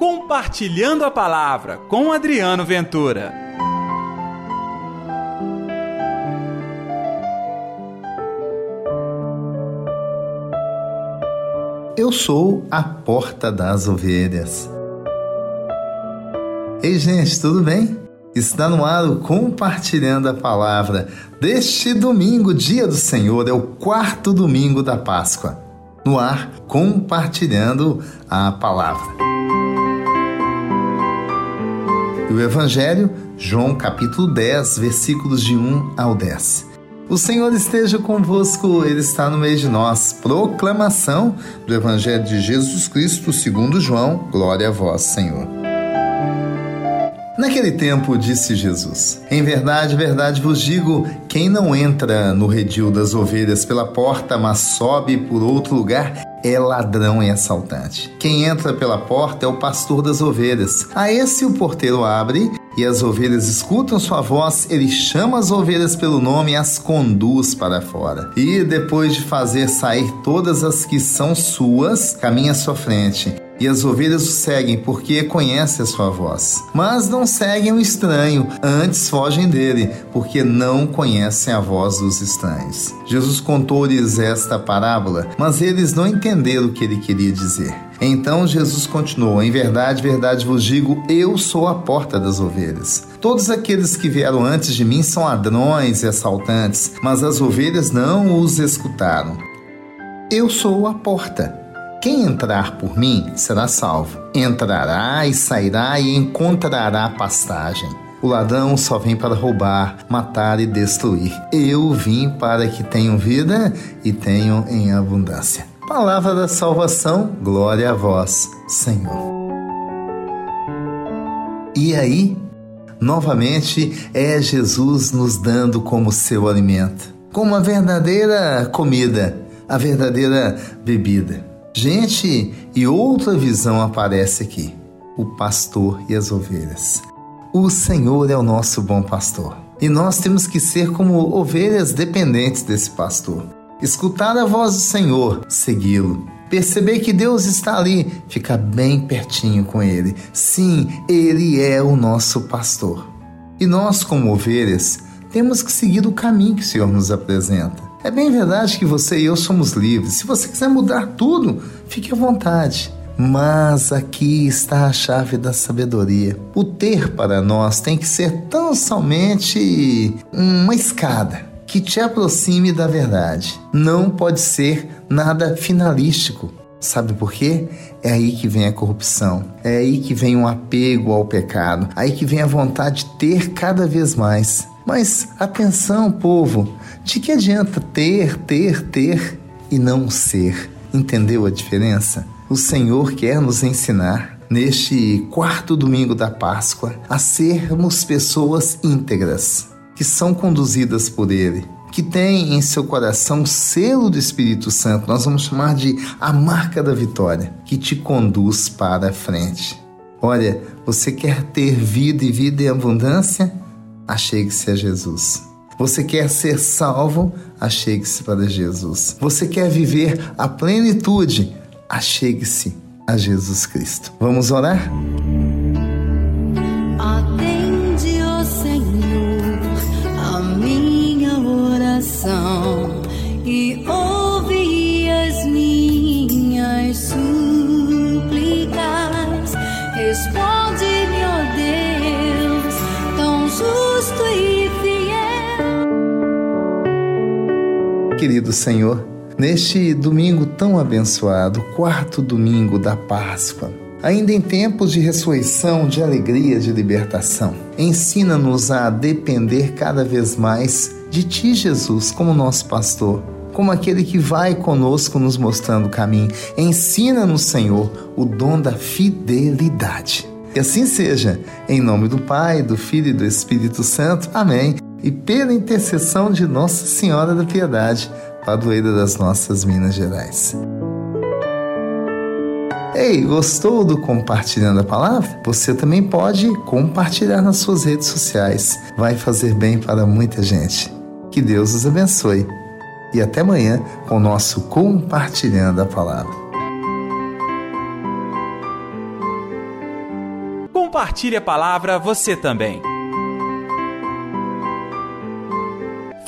Compartilhando a Palavra com Adriano Ventura. Eu sou a porta das ovelhas. Ei, gente, tudo bem? Está no ar o Compartilhando a Palavra deste domingo, dia do Senhor, é o quarto domingo da Páscoa. No ar, compartilhando a palavra. E o Evangelho, João capítulo 10, versículos de 1 ao 10. O Senhor esteja convosco, Ele está no meio de nós. Proclamação do Evangelho de Jesus Cristo, segundo João. Glória a vós, Senhor. Naquele tempo disse Jesus: Em verdade, verdade vos digo: quem não entra no redil das ovelhas pela porta, mas sobe por outro lugar, é ladrão e assaltante. Quem entra pela porta é o pastor das ovelhas. A esse o porteiro abre e as ovelhas escutam sua voz, ele chama as ovelhas pelo nome e as conduz para fora. E depois de fazer sair todas as que são suas, caminha à sua frente e as ovelhas o seguem porque conhecem a sua voz. Mas não seguem o estranho, antes fogem dele, porque não conhecem a voz dos estranhos. Jesus contou-lhes esta parábola, mas eles não entenderam o que ele queria dizer. Então Jesus continuou: Em verdade, verdade vos digo, eu sou a porta das ovelhas. Todos aqueles que vieram antes de mim são ladrões e assaltantes, mas as ovelhas não os escutaram. Eu sou a porta. Quem entrar por mim será salvo. Entrará e sairá e encontrará pastagem. O ladrão só vem para roubar, matar e destruir. Eu vim para que tenham vida e tenham em abundância. Palavra da salvação, glória a vós, Senhor. E aí, novamente, é Jesus nos dando como seu alimento, como a verdadeira comida, a verdadeira bebida. Gente, e outra visão aparece aqui: o pastor e as ovelhas. O Senhor é o nosso bom pastor. E nós temos que ser como ovelhas dependentes desse pastor. Escutar a voz do Senhor, segui-lo. Perceber que Deus está ali, ficar bem pertinho com Ele. Sim, Ele é o nosso pastor. E nós, como ovelhas, temos que seguir o caminho que o Senhor nos apresenta. É bem verdade que você e eu somos livres. Se você quiser mudar tudo, fique à vontade. Mas aqui está a chave da sabedoria. O ter para nós tem que ser tão somente uma escada que te aproxime da verdade. Não pode ser nada finalístico. Sabe por quê? É aí que vem a corrupção, é aí que vem o um apego ao pecado, aí que vem a vontade de ter cada vez mais. Mas atenção, povo, de que adianta ter, ter, ter e não ser? Entendeu a diferença? O Senhor quer nos ensinar neste quarto domingo da Páscoa a sermos pessoas íntegras, que são conduzidas por Ele, que tem em seu coração o selo do Espírito Santo, nós vamos chamar de a marca da vitória, que te conduz para a frente. Olha, você quer ter vida e vida em abundância? Achegue-se a Jesus. Você quer ser salvo? Achegue-se para Jesus. Você quer viver a plenitude? Achegue-se a Jesus Cristo. Vamos orar? Querido Senhor, neste domingo tão abençoado, quarto domingo da Páscoa. Ainda em tempos de ressurreição, de alegria, de libertação, ensina-nos a depender cada vez mais de Ti, Jesus, como nosso pastor, como aquele que vai conosco nos mostrando o caminho. Ensina-nos, Senhor, o dom da fidelidade. Que assim seja, em nome do Pai, do Filho e do Espírito Santo. Amém e pela intercessão de Nossa Senhora da Piedade, padroeira das nossas Minas Gerais. Ei, gostou do Compartilhando a Palavra? Você também pode compartilhar nas suas redes sociais. Vai fazer bem para muita gente. Que Deus os abençoe. E até amanhã com o nosso Compartilhando a Palavra. compartilhe a palavra você também.